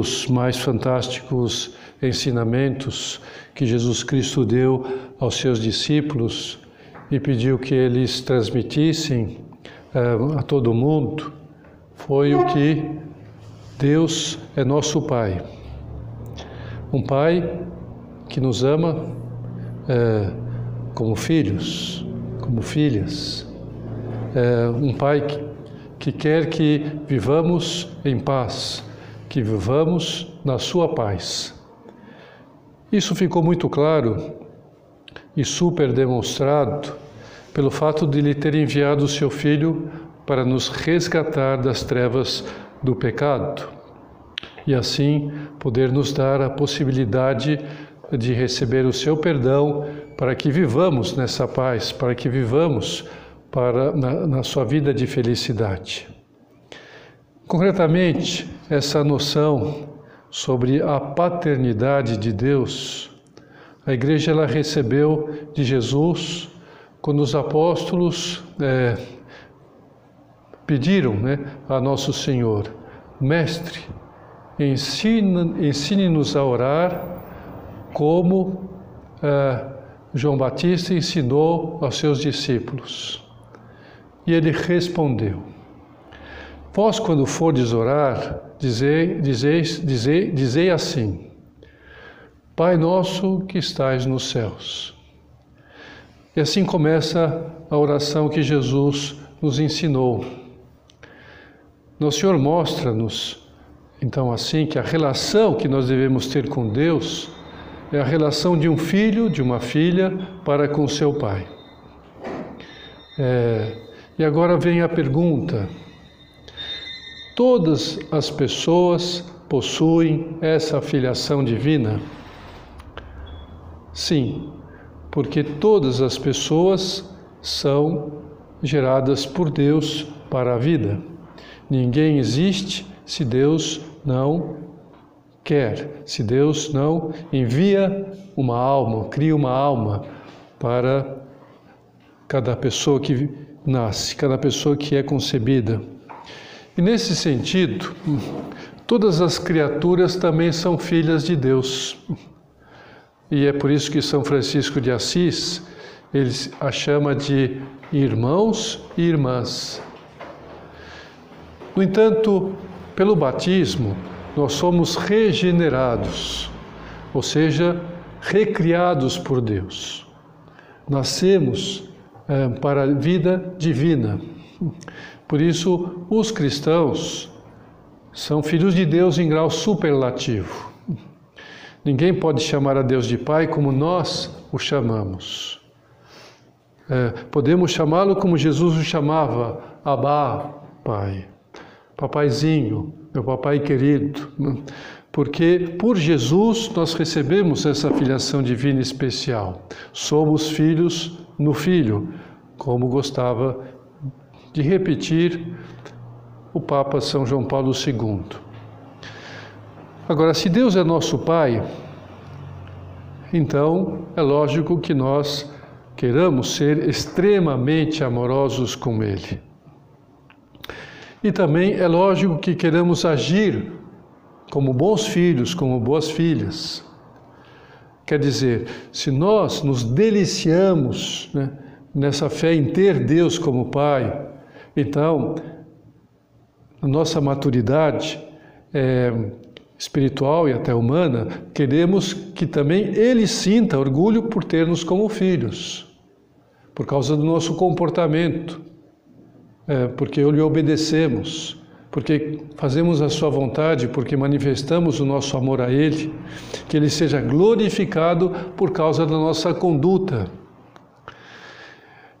dos mais fantásticos ensinamentos que Jesus Cristo deu aos seus discípulos e pediu que eles transmitissem uh, a todo mundo foi o que Deus é nosso Pai. Um Pai que nos ama uh, como filhos, como filhas. Uh, um Pai que, que quer que vivamos em paz, que vivamos na Sua paz. Isso ficou muito claro e super demonstrado pelo fato de Ele ter enviado o Seu Filho para nos resgatar das trevas do pecado e assim poder nos dar a possibilidade de receber o Seu perdão para que vivamos nessa paz, para que vivamos para, na, na sua vida de felicidade. Concretamente, essa noção sobre a paternidade de Deus, a igreja ela recebeu de Jesus quando os apóstolos é, pediram né, a Nosso Senhor, Mestre, ensine-nos a orar como é, João Batista ensinou aos seus discípulos. E ele respondeu: Vós, quando fordes orar, dizei, dizei, dizei, dizei assim: Pai nosso que estais nos céus. E assim começa a oração que Jesus nos ensinou. Nosso Senhor mostra-nos, então, assim, que a relação que nós devemos ter com Deus é a relação de um filho, de uma filha, para com seu pai. É, e agora vem a pergunta: Todas as pessoas possuem essa filiação divina? Sim, porque todas as pessoas são geradas por Deus para a vida. Ninguém existe se Deus não quer, se Deus não envia uma alma, cria uma alma para cada pessoa que nasce, cada pessoa que é concebida. E nesse sentido, todas as criaturas também são filhas de Deus. E é por isso que São Francisco de Assis, ele a chama de irmãos e irmãs. No entanto, pelo batismo, nós somos regenerados, ou seja, recriados por Deus. Nascemos é, para a vida divina. Por isso, os cristãos são filhos de Deus em grau superlativo. Ninguém pode chamar a Deus de Pai como nós o chamamos. É, podemos chamá-lo como Jesus o chamava, Abá, Pai. Papaizinho, meu papai querido. Porque por Jesus nós recebemos essa filiação divina especial. Somos filhos no Filho, como gostava de repetir o Papa São João Paulo II. Agora, se Deus é nosso Pai, então é lógico que nós queramos ser extremamente amorosos com Ele. E também é lógico que queremos agir como bons filhos, como boas filhas. Quer dizer, se nós nos deliciamos né, nessa fé em ter Deus como Pai, então, nossa maturidade é, espiritual e até humana, queremos que também Ele sinta orgulho por ter-nos como filhos, por causa do nosso comportamento, é, porque lhe obedecemos, porque fazemos a Sua vontade, porque manifestamos o nosso amor a Ele, que Ele seja glorificado por causa da nossa conduta.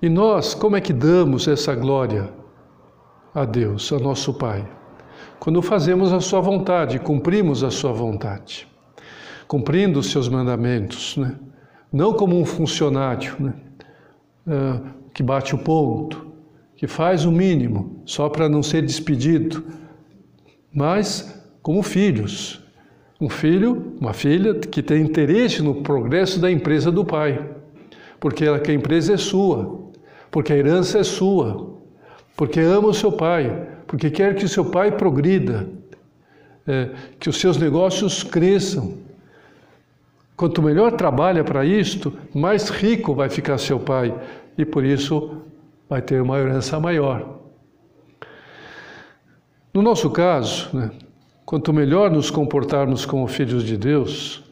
E nós, como é que damos essa glória? A Deus, a nosso Pai, quando fazemos a Sua vontade, cumprimos a Sua vontade, cumprindo os Seus mandamentos, né? não como um funcionário né? Uh, que bate o ponto, que faz o mínimo só para não ser despedido, mas como filhos. Um filho, uma filha que tem interesse no progresso da empresa do pai, porque a empresa é sua, porque a herança é sua, porque ama o seu pai, porque quer que o seu pai progrida. é, que os seus negócios cresçam. Quanto melhor trabalha para isto, mais rico vai ficar seu pai e por isso vai ter uma herança maior. No nosso caso, né, quanto melhor nos comportarmos como filhos de Deus,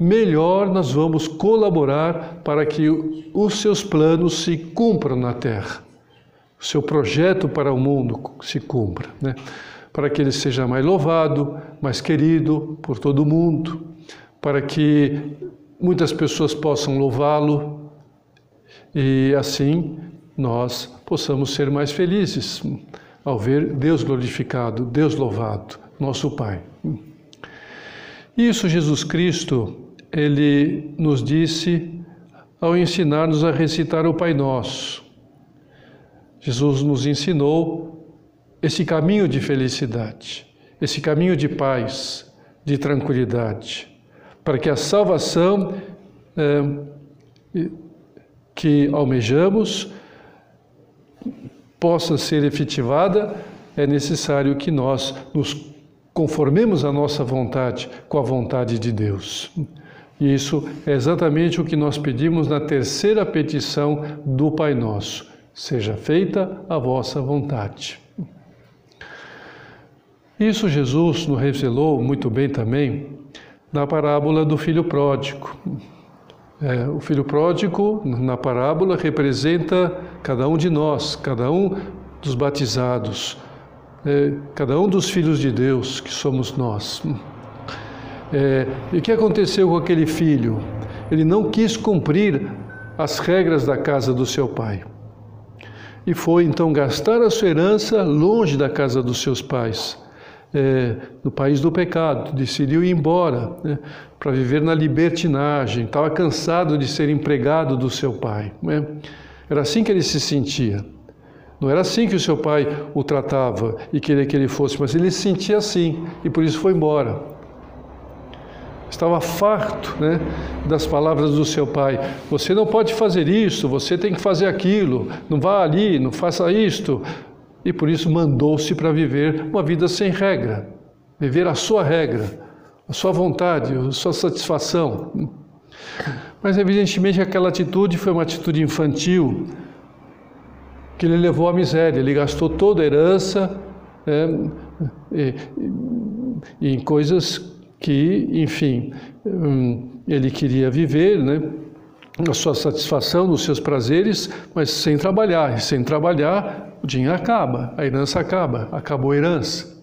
melhor nós vamos colaborar para que os seus planos se cumpram na terra, o seu projeto para o mundo se cumpra, né? para que ele seja mais louvado, mais querido por todo mundo, para que muitas pessoas possam louvá-lo e assim nós possamos ser mais felizes ao ver Deus glorificado, Deus louvado, nosso Pai. Isso Jesus Cristo ele nos disse ao ensinar-nos a recitar o Pai Nosso. Jesus nos ensinou esse caminho de felicidade, esse caminho de paz, de tranquilidade, para que a salvação é, que almejamos possa ser efetivada, é necessário que nós nos conformemos a nossa vontade com a vontade de Deus. E isso é exatamente o que nós pedimos na terceira petição do Pai Nosso: seja feita a vossa vontade. Isso Jesus nos revelou muito bem também na parábola do filho pródigo. É, o filho pródigo, na parábola, representa cada um de nós, cada um dos batizados, é, cada um dos filhos de Deus que somos nós. É, e o que aconteceu com aquele filho? Ele não quis cumprir as regras da casa do seu pai. E foi então gastar a sua herança longe da casa dos seus pais, é, no país do pecado. Decidiu ir embora né, para viver na libertinagem. Estava cansado de ser empregado do seu pai. Né? Era assim que ele se sentia. Não era assim que o seu pai o tratava e queria que ele fosse, mas ele se sentia assim e por isso foi embora estava farto né, das palavras do seu pai. Você não pode fazer isso, você tem que fazer aquilo, não vá ali, não faça isto. E por isso mandou-se para viver uma vida sem regra, viver a sua regra, a sua vontade, a sua satisfação. Mas evidentemente aquela atitude foi uma atitude infantil que ele levou à miséria. Ele gastou toda a herança é, em coisas que, enfim, hum, ele queria viver, né? a sua satisfação, nos seus prazeres, mas sem trabalhar. E sem trabalhar, o dinheiro acaba, a herança acaba, acabou a herança.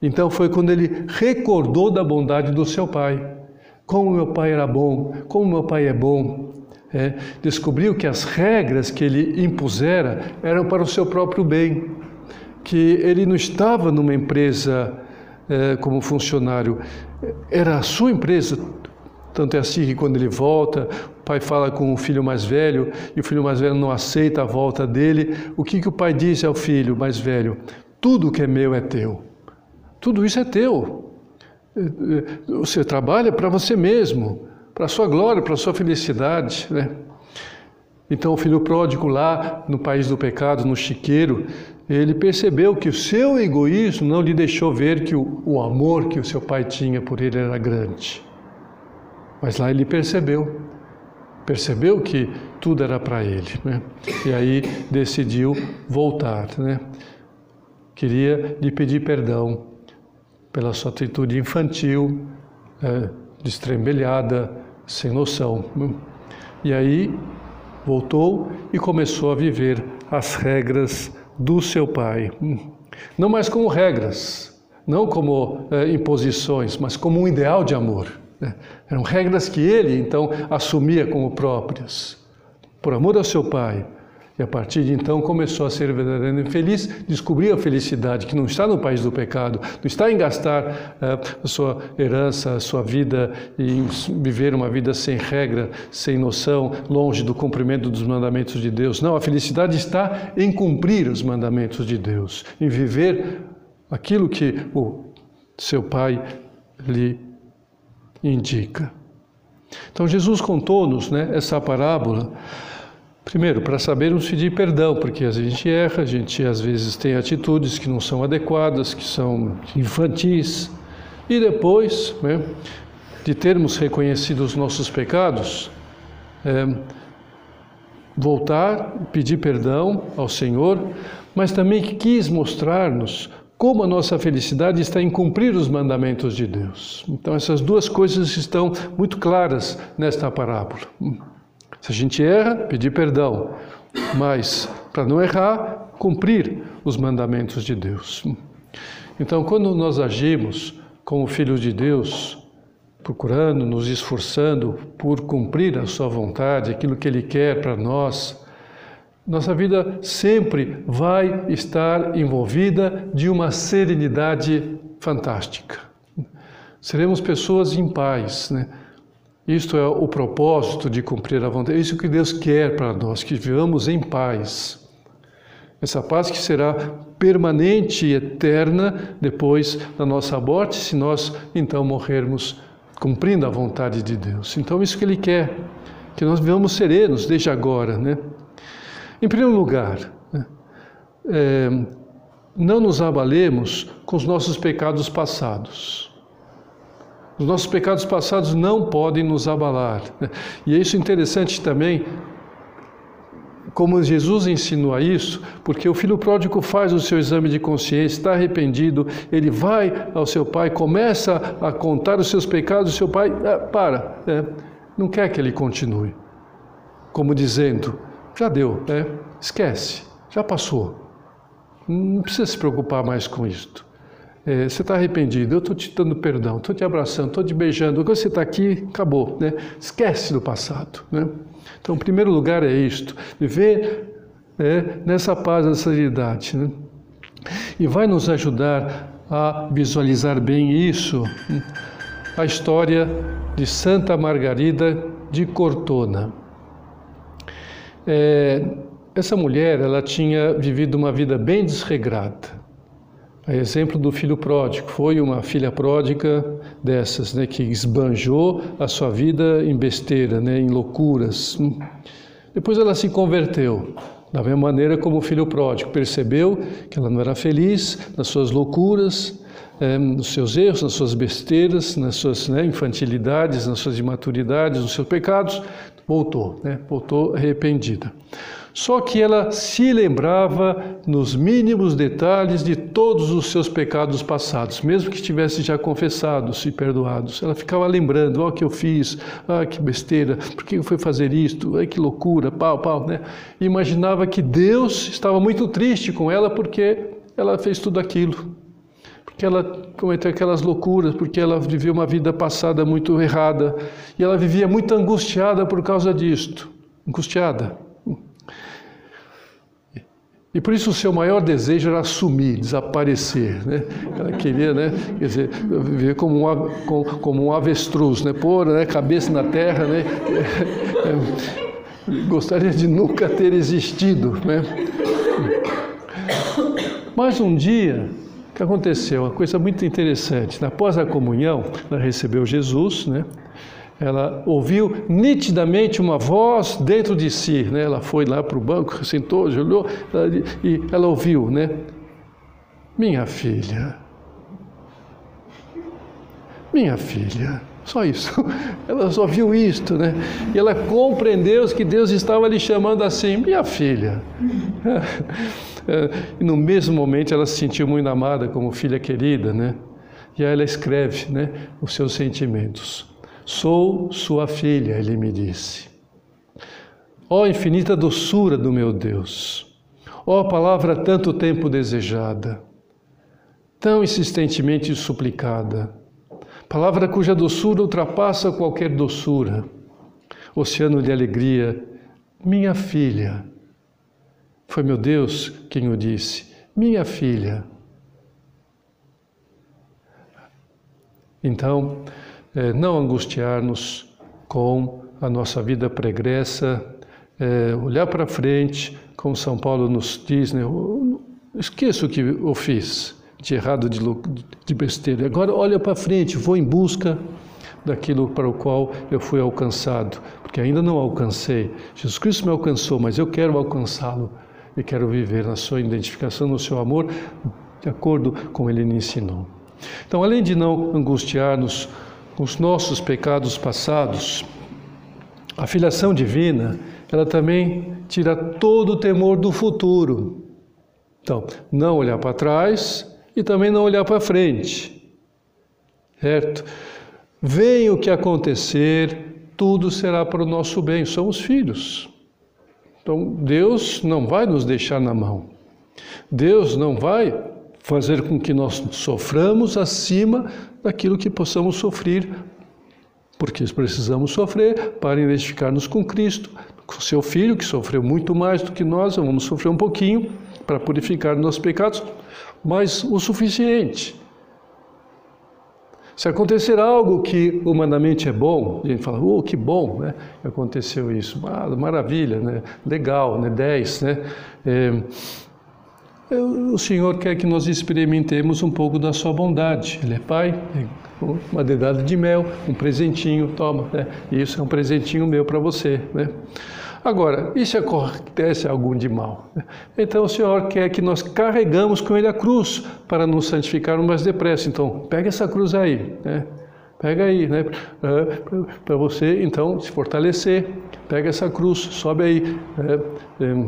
Então foi quando ele recordou da bondade do seu pai. Como meu pai era bom, como meu pai é bom. É, descobriu que as regras que ele impusera eram para o seu próprio bem, que ele não estava numa empresa é, como funcionário. Era a sua empresa. Tanto é assim que quando ele volta, o pai fala com o filho mais velho e o filho mais velho não aceita a volta dele. O que, que o pai diz ao filho mais velho? Tudo que é meu é teu. Tudo isso é teu. É, você trabalha para você mesmo, para a sua glória, para a sua felicidade. Né? Então o filho pródigo lá no país do pecado, no chiqueiro, ele percebeu que o seu egoísmo não lhe deixou ver que o, o amor que o seu pai tinha por ele era grande. Mas lá ele percebeu, percebeu que tudo era para ele, né? E aí decidiu voltar, né? Queria lhe pedir perdão pela sua atitude infantil, é, destrembelhada, sem noção. Né? E aí voltou e começou a viver as regras do seu pai. Não mais como regras, não como é, imposições, mas como um ideal de amor. Né? Eram regras que ele então assumia como próprias, por amor ao seu pai. E a partir de então começou a ser verdadeiramente feliz, descobriu a felicidade que não está no país do pecado, não está em gastar é, a sua herança, a sua vida e viver uma vida sem regra, sem noção, longe do cumprimento dos mandamentos de Deus. Não, a felicidade está em cumprir os mandamentos de Deus, em viver aquilo que o seu pai lhe indica. Então Jesus contou-nos né, essa parábola Primeiro, para sabermos pedir perdão, porque a gente erra, a gente às vezes tem atitudes que não são adequadas, que são infantis. E depois, né, de termos reconhecido os nossos pecados, é, voltar, pedir perdão ao Senhor, mas também quis mostrar-nos como a nossa felicidade está em cumprir os mandamentos de Deus. Então, essas duas coisas estão muito claras nesta parábola. Se a gente erra, pedir perdão, mas para não errar, cumprir os mandamentos de Deus. Então, quando nós agimos como filhos de Deus, procurando, nos esforçando por cumprir a Sua vontade, aquilo que Ele quer para nós, nossa vida sempre vai estar envolvida de uma serenidade fantástica. Seremos pessoas em paz, né? Isto é o propósito de cumprir a vontade. É isso que Deus quer para nós, que vivamos em paz. Essa paz que será permanente e eterna depois da nossa morte, se nós então morrermos cumprindo a vontade de Deus. Então, isso que Ele quer, que nós vivamos serenos desde agora, né? Em primeiro lugar, é, não nos abalemos com os nossos pecados passados. Os nossos pecados passados não podem nos abalar. Né? E é isso interessante também, como Jesus ensinou a isso, porque o filho pródigo faz o seu exame de consciência, está arrependido, ele vai ao seu pai, começa a contar os seus pecados, o seu pai, ah, para, é, não quer que ele continue. Como dizendo, já deu, né? esquece, já passou. Não precisa se preocupar mais com isto. É, você está arrependido, eu estou te dando perdão, estou te abraçando, estou te beijando. Agora você está aqui, acabou. Né? Esquece do passado. Né? Então, o primeiro lugar é isto: viver é, nessa paz, nessa serenidade. Né? E vai nos ajudar a visualizar bem isso, a história de Santa Margarida de Cortona. É, essa mulher, ela tinha vivido uma vida bem desregrada. A exemplo do filho pródigo, foi uma filha pródiga dessas, né, que esbanjou a sua vida em besteira, né, em loucuras. Depois ela se converteu, da mesma maneira como o filho pródigo percebeu que ela não era feliz nas suas loucuras, é, nos seus erros, nas suas besteiras, nas suas né, infantilidades, nas suas imaturidades, nos seus pecados, voltou, né, voltou arrependida. Só que ela se lembrava nos mínimos detalhes de todos os seus pecados passados, mesmo que estivesse já confessados e perdoados. Ela ficava lembrando: ó, oh, que eu fiz, ah, que besteira, por que eu fui fazer isto, ai, que loucura, pau, pau, né? Imaginava que Deus estava muito triste com ela porque ela fez tudo aquilo. Porque ela cometeu aquelas loucuras, porque ela viveu uma vida passada muito errada. E ela vivia muito angustiada por causa disto. Angustiada. E por isso o seu maior desejo era sumir, desaparecer. Né? Ela queria, né, quer dizer, viver como um, como um avestruz, né? pôr né, cabeça na terra. Né? Gostaria de nunca ter existido. Né? Mas um dia, o que aconteceu? Uma coisa muito interessante. Após a comunhão, ela recebeu Jesus, né? Ela ouviu nitidamente uma voz dentro de si, né? Ela foi lá para o banco, sentou, olhou e ela ouviu, né? Minha filha, minha filha, só isso. Ela só viu isto, né? E ela compreendeu que Deus estava lhe chamando assim, minha filha. E no mesmo momento ela se sentiu muito amada como filha querida, né? E aí ela escreve, né, os seus sentimentos. Sou sua filha, ele me disse. Ó oh, infinita doçura do meu Deus, ó oh, palavra tanto tempo desejada, tão insistentemente suplicada, palavra cuja doçura ultrapassa qualquer doçura, oceano de alegria, minha filha. Foi meu Deus quem o disse, minha filha. Então, é, não angustiar-nos com a nossa vida pregressa, é, olhar para frente, como São Paulo nos diz, né? esqueça o que eu fiz de errado, de, de besteira. Agora olha para frente, vou em busca daquilo para o qual eu fui alcançado, porque ainda não alcancei. Jesus Cristo me alcançou, mas eu quero alcançá-lo e quero viver na sua identificação, no seu amor, de acordo com ele me ensinou. Então, além de não angustiar-nos os nossos pecados passados, a filiação divina, ela também tira todo o temor do futuro. Então, não olhar para trás e também não olhar para frente. Certo? Venha o que acontecer, tudo será para o nosso bem, somos filhos. Então, Deus não vai nos deixar na mão. Deus não vai fazer com que nós soframos acima daquilo que possamos sofrer, porque precisamos sofrer para identificar-nos com Cristo, com seu Filho, que sofreu muito mais do que nós, vamos sofrer um pouquinho para purificar nossos pecados, mas o suficiente. Se acontecer algo que humanamente é bom, a gente fala, oh, que bom, né? Aconteceu isso, ah, maravilha, né? Legal, né? 10, né? É, o Senhor quer que nós experimentemos um pouco da sua bondade. Ele é Pai, uma dedada de mel, um presentinho, toma, né? Isso é um presentinho meu para você, né? Agora, e se acontece algum de mal? Então o Senhor quer que nós carregamos com Ele a cruz para nos santificar mais depressa. Então, pega essa cruz aí, né? Pega aí, né? Para você, então, se fortalecer. Pega essa cruz, sobe aí né?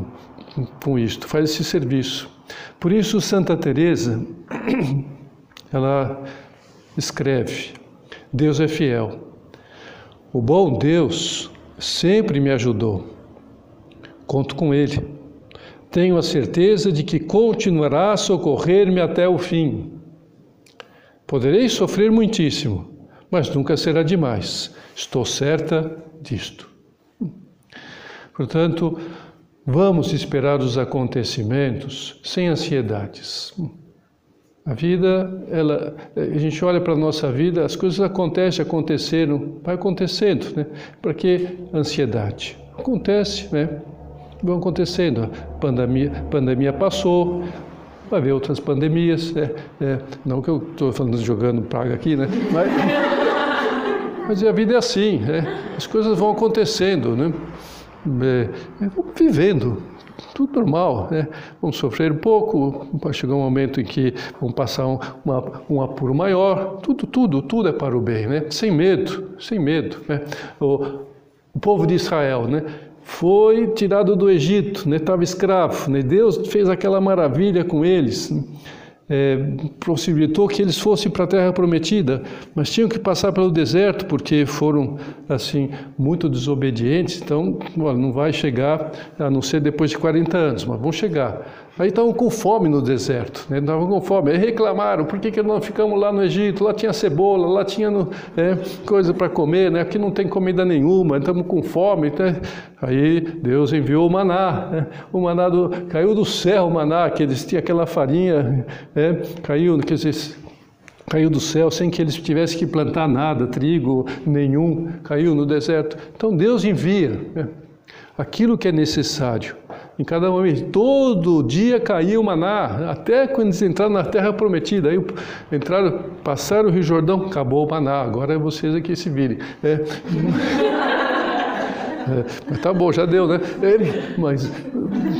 com isto, faz esse serviço. Por isso Santa Teresa ela escreve: Deus é fiel. O bom Deus sempre me ajudou. Conto com ele. Tenho a certeza de que continuará a socorrer-me até o fim. Poderei sofrer muitíssimo, mas nunca será demais. Estou certa disto. Portanto, Vamos esperar os acontecimentos sem ansiedades. A vida, ela, a gente olha para a nossa vida, as coisas acontecem, aconteceram, vai acontecendo, né? Para que ansiedade? Acontece, né? Vão acontecendo. A pandemia, pandemia passou, vai haver outras pandemias, né? É, não que eu estou falando jogando praga aqui, né? Mas, mas a vida é assim, né? As coisas vão acontecendo, né? É, vivendo, tudo normal, né? Vamos sofrer um pouco, vai chegar um momento em que vamos passar um, uma, um apuro maior, tudo, tudo, tudo é para o bem, né? Sem medo, sem medo, né? O, o povo de Israel, né? Foi tirado do Egito, né? Estava escravo, né? Deus fez aquela maravilha com eles. Né? É, possibilitou que eles fossem para a terra prometida, mas tinham que passar pelo deserto porque foram assim muito desobedientes. Então, não vai chegar a não ser depois de 40 anos, mas vão chegar. Aí estavam com fome no deserto, né? estavam com fome. Aí reclamaram, por que, que não ficamos lá no Egito? Lá tinha cebola, lá tinha é, coisa para comer, né? aqui não tem comida nenhuma, estamos com fome. Né? Aí Deus enviou o maná, né? o maná do, caiu do céu o maná, que eles tinham aquela farinha, né? caiu, quer dizer, caiu do céu sem que eles tivessem que plantar nada, trigo nenhum, caiu no deserto. Então Deus envia né? aquilo que é necessário em cada momento. Todo dia caiu o maná, até quando eles entraram na terra prometida. Aí entraram, passaram o Rio Jordão, acabou o maná, agora é vocês aqui se virem. É. é, mas tá bom, já deu, né? É, mas,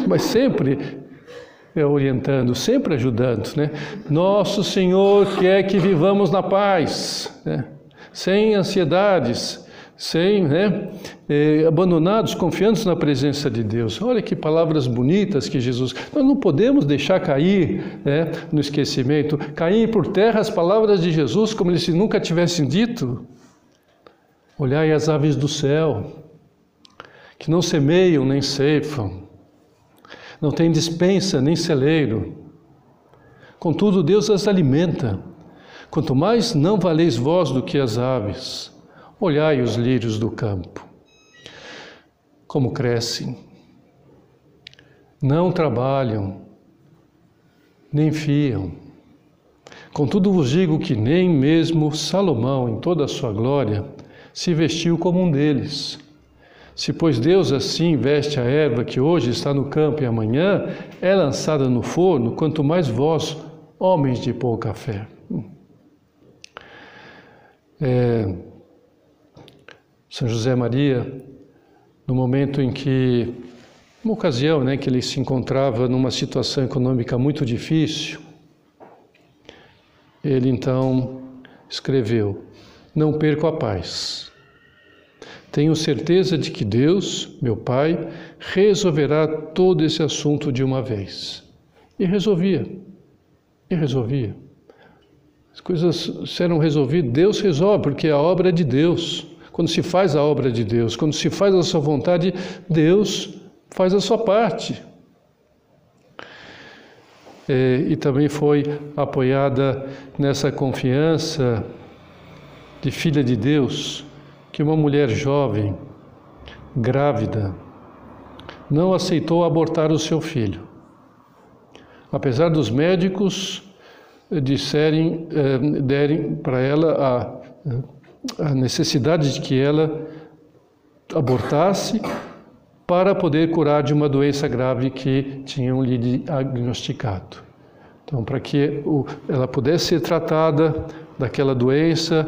mas sempre é, orientando, sempre ajudando, né? Nosso Senhor quer que vivamos na paz, né? sem ansiedades, sem, né, eh, abandonados, confiantes na presença de Deus. Olha que palavras bonitas que Jesus. Nós não podemos deixar cair né, no esquecimento, cair por terra as palavras de Jesus como se nunca tivessem dito. Olhai as aves do céu, que não semeiam nem ceifam, não têm dispensa nem celeiro. Contudo, Deus as alimenta. Quanto mais não valeis vós do que as aves. Olhai os lírios do campo, como crescem. Não trabalham, nem fiam. Contudo vos digo que nem mesmo Salomão, em toda a sua glória, se vestiu como um deles. Se, pois, Deus assim veste a erva que hoje está no campo e amanhã é lançada no forno, quanto mais vós, homens de pouca fé. É, São José Maria, no momento em que, uma ocasião, né, que ele se encontrava numa situação econômica muito difícil, ele então escreveu: Não perco a paz. Tenho certeza de que Deus, meu Pai, resolverá todo esse assunto de uma vez. E resolvia. E resolvia. As coisas serão resolvidas, Deus resolve, porque a obra é de Deus. Quando se faz a obra de Deus, quando se faz a sua vontade, Deus faz a sua parte. É, e também foi apoiada nessa confiança de filha de Deus, que uma mulher jovem, grávida, não aceitou abortar o seu filho. Apesar dos médicos disserem, eh, derem para ela a, a necessidade de que ela abortasse para poder curar de uma doença grave que tinham lhe diagnosticado. Então, para que ela pudesse ser tratada daquela doença,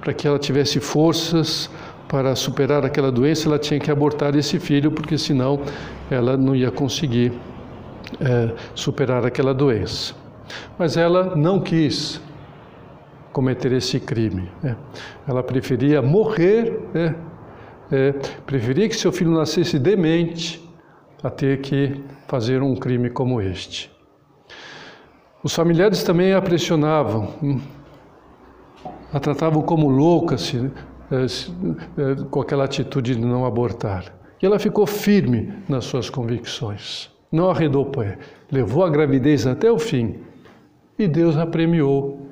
para que ela tivesse forças para superar aquela doença, ela tinha que abortar esse filho, porque senão ela não ia conseguir é, superar aquela doença. Mas ela não quis cometer esse crime. Né? Ela preferia morrer né? é, preferia que seu filho nascesse demente a ter que fazer um crime como este. Os familiares também a pressionavam, hum, a tratavam como louca se, é, se, é, com aquela atitude de não abortar. E ela ficou firme nas suas convicções, não arredou pé, levou a gravidez até o fim e Deus a premiou,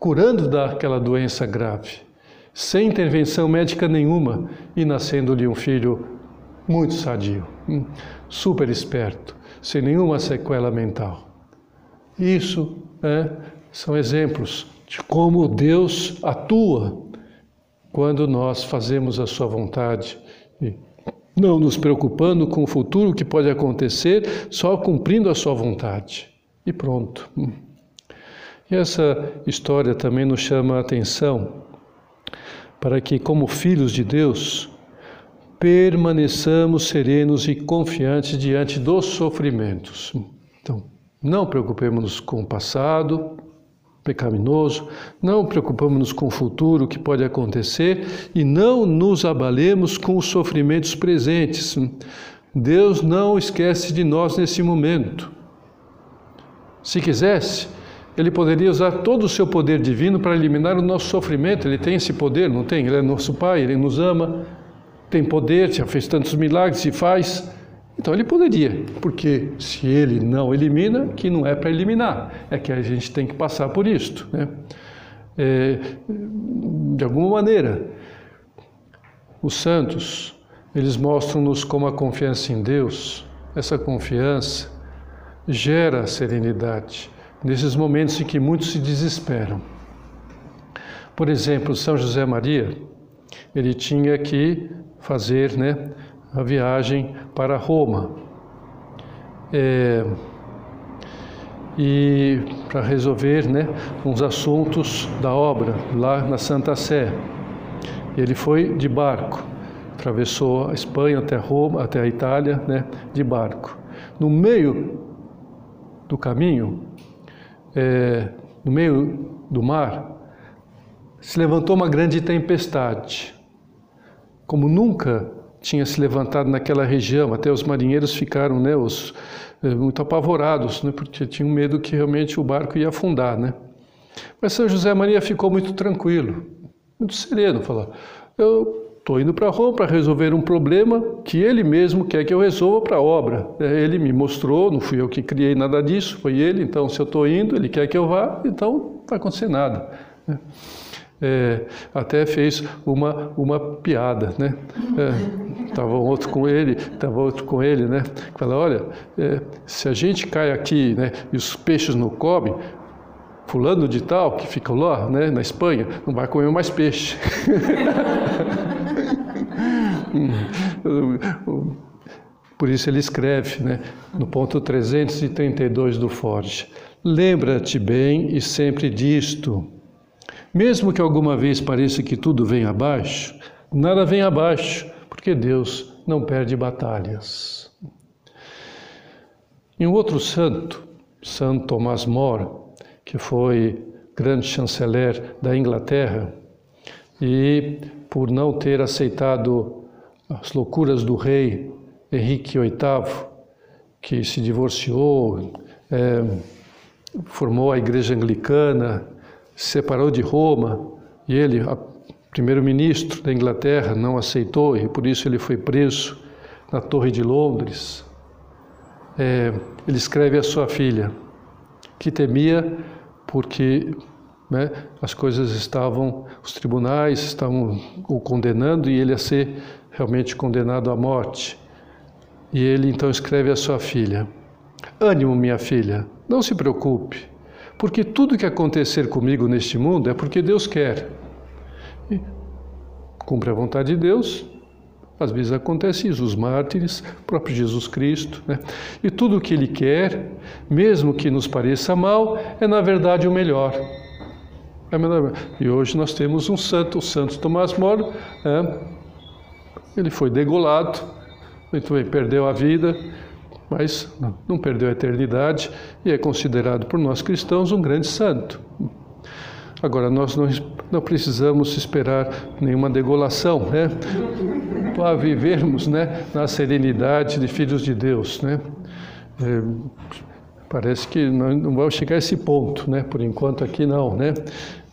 curando daquela doença grave sem intervenção médica nenhuma e nascendo-lhe um filho muito sadio, hum, super esperto, sem nenhuma sequela mental. Isso é, são exemplos de como Deus atua quando nós fazemos a Sua vontade e não nos preocupando com o futuro que pode acontecer, só cumprindo a Sua vontade. E pronto. E essa história também nos chama a atenção para que, como filhos de Deus, permaneçamos serenos e confiantes diante dos sofrimentos. Então, não preocupemos-nos com o passado pecaminoso, não preocupemos-nos com o futuro que pode acontecer e não nos abalemos com os sofrimentos presentes. Deus não esquece de nós nesse momento. Se quisesse, ele poderia usar todo o seu poder divino para eliminar o nosso sofrimento. Ele tem esse poder, não tem? Ele é nosso Pai, ele nos ama, tem poder, já fez tantos milagres e faz. Então ele poderia, porque se ele não elimina, que não é para eliminar, é que a gente tem que passar por isto. Né? É, de alguma maneira, os santos, eles mostram-nos como a confiança em Deus, essa confiança gera serenidade nesses momentos em que muitos se desesperam. Por exemplo, São José Maria, ele tinha que fazer né, a viagem para Roma. É, e para resolver né, uns assuntos da obra lá na Santa Sé. Ele foi de barco, atravessou a Espanha até Roma, até a Itália, né, de barco. No meio do caminho, é, no meio do mar, se levantou uma grande tempestade, como nunca tinha se levantado naquela região. Até os marinheiros ficaram, né, os, é, muito apavorados, né, porque tinham medo que realmente o barco ia afundar, né. Mas São José Maria ficou muito tranquilo, muito sereno, falou: eu Estou indo para Roma para resolver um problema que ele mesmo quer que eu resolva para a obra. É, ele me mostrou, não fui eu que criei nada disso, foi ele. Então, se eu estou indo, ele quer que eu vá, então não vai acontecer nada. Né? É, até fez uma, uma piada, né? É, outro com ele, estava outro com ele, né? Fala, olha, é, se a gente cai aqui, né, e os peixes não comem, fulano de tal que fica lá, né, na Espanha, não vai comer mais peixe. Por isso ele escreve né, no ponto 332 do Forge: Lembra-te bem e sempre disto. Mesmo que alguma vez pareça que tudo vem abaixo, nada vem abaixo, porque Deus não perde batalhas. E um outro santo, Santo Tomás More, que foi grande chanceler da Inglaterra, e por não ter aceitado as loucuras do rei Henrique VIII, que se divorciou, é, formou a igreja anglicana, se separou de Roma, e ele, primeiro-ministro da Inglaterra, não aceitou e por isso ele foi preso na Torre de Londres. É, ele escreve à sua filha que temia porque né, as coisas estavam, os tribunais estavam o condenando e ele ia ser realmente condenado à morte. E ele então escreve à sua filha: Ânimo, minha filha, não se preocupe, porque tudo que acontecer comigo neste mundo é porque Deus quer. E cumpre a vontade de Deus, às vezes acontece isso, os mártires, próprio Jesus Cristo. Né? E tudo o que Ele quer, mesmo que nos pareça mal, é na verdade o melhor. É melhor. E hoje nós temos um santo, o Santo Tomás Moro. É, ele foi degolado, muito bem, perdeu a vida, mas não perdeu a eternidade e é considerado por nós cristãos um grande santo. Agora, nós não, não precisamos esperar nenhuma degolação, né? Para vivermos né, na serenidade de filhos de Deus, né? É, parece que não, não vamos chegar a esse ponto, né? Por enquanto aqui não, né?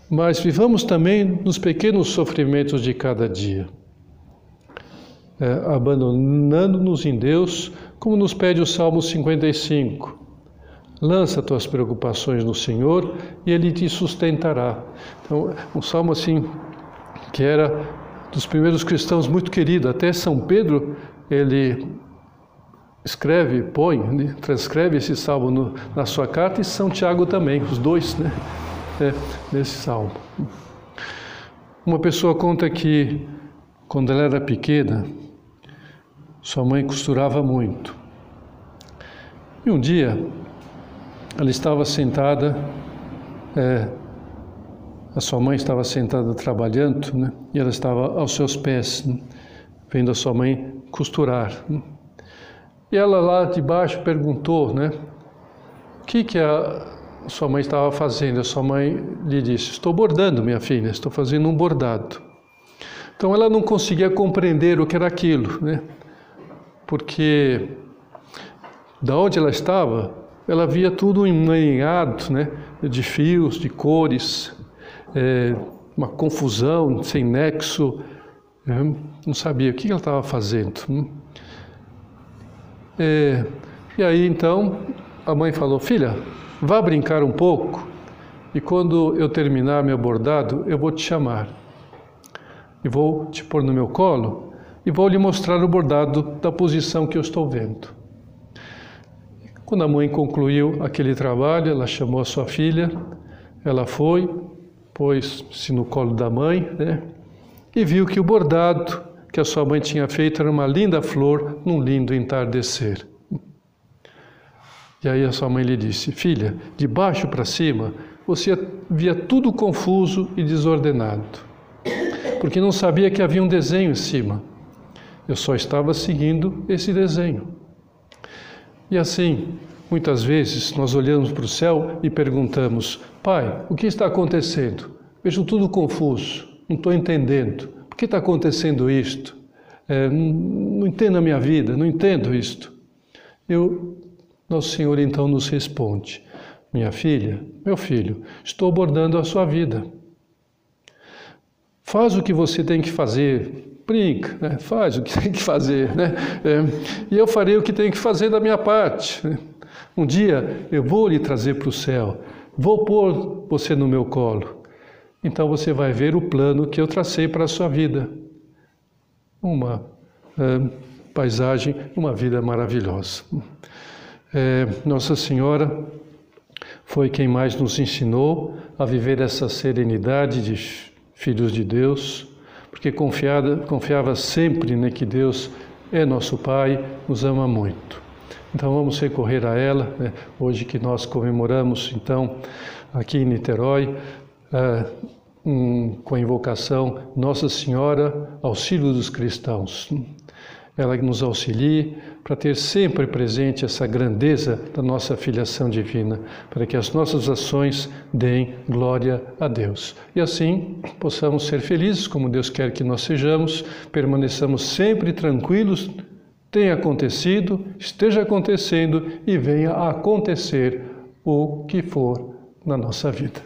Mas vivamos também nos pequenos sofrimentos de cada dia é, abandonando-nos em Deus, como nos pede o Salmo 55. Lança tuas preocupações no Senhor e Ele te sustentará. Então, um salmo assim que era dos primeiros cristãos muito querido. Até São Pedro ele escreve, põe, né, transcreve esse salmo no, na sua carta e São Tiago também, os dois, né? É, nesse salmo. Uma pessoa conta que quando ela era pequena, sua mãe costurava muito. E um dia, ela estava sentada, é, a sua mãe estava sentada trabalhando, né? E ela estava aos seus pés, né? vendo a sua mãe costurar. Né? E ela lá de baixo perguntou, né? O que que a sua mãe estava fazendo? A sua mãe lhe disse: Estou bordando, minha filha, estou fazendo um bordado. Então ela não conseguia compreender o que era aquilo, né? Porque da onde ela estava, ela via tudo emaranhado, né, de fios, de cores, é, uma confusão sem nexo, né, não sabia o que ela estava fazendo. Hum. É, e aí então a mãe falou: Filha, vá brincar um pouco e quando eu terminar meu bordado, eu vou te chamar e vou te pôr no meu colo e vou lhe mostrar o bordado da posição que eu estou vendo. Quando a mãe concluiu aquele trabalho, ela chamou a sua filha, ela foi, pôs-se no colo da mãe, né? E viu que o bordado que a sua mãe tinha feito era uma linda flor num lindo entardecer. E aí a sua mãe lhe disse: Filha, de baixo para cima você via tudo confuso e desordenado, porque não sabia que havia um desenho em cima. Eu só estava seguindo esse desenho. E assim, muitas vezes nós olhamos para o céu e perguntamos: Pai, o que está acontecendo? Vejo tudo confuso, não estou entendendo. Por que está acontecendo isto? É, não, não entendo a minha vida, não entendo isto. Eu, nosso Senhor então nos responde: Minha filha, meu filho, estou abordando a sua vida. Faz o que você tem que fazer, brinca, né? faz o que tem que fazer, né? É, e eu farei o que tem que fazer da minha parte. Né? Um dia eu vou lhe trazer para o céu, vou pôr você no meu colo. Então você vai ver o plano que eu tracei para a sua vida. Uma é, paisagem, uma vida maravilhosa. É, Nossa Senhora foi quem mais nos ensinou a viver essa serenidade de filhos de Deus porque confiada, confiava sempre né, que Deus é nosso Pai, nos ama muito. Então vamos recorrer a ela, né, hoje que nós comemoramos, então, aqui em Niterói, uh, hum, com a invocação Nossa Senhora, auxílio dos cristãos. Ela nos auxilie para ter sempre presente essa grandeza da nossa filiação divina, para que as nossas ações deem glória a Deus. E assim possamos ser felizes como Deus quer que nós sejamos, permaneçamos sempre tranquilos, tenha acontecido, esteja acontecendo e venha a acontecer o que for na nossa vida.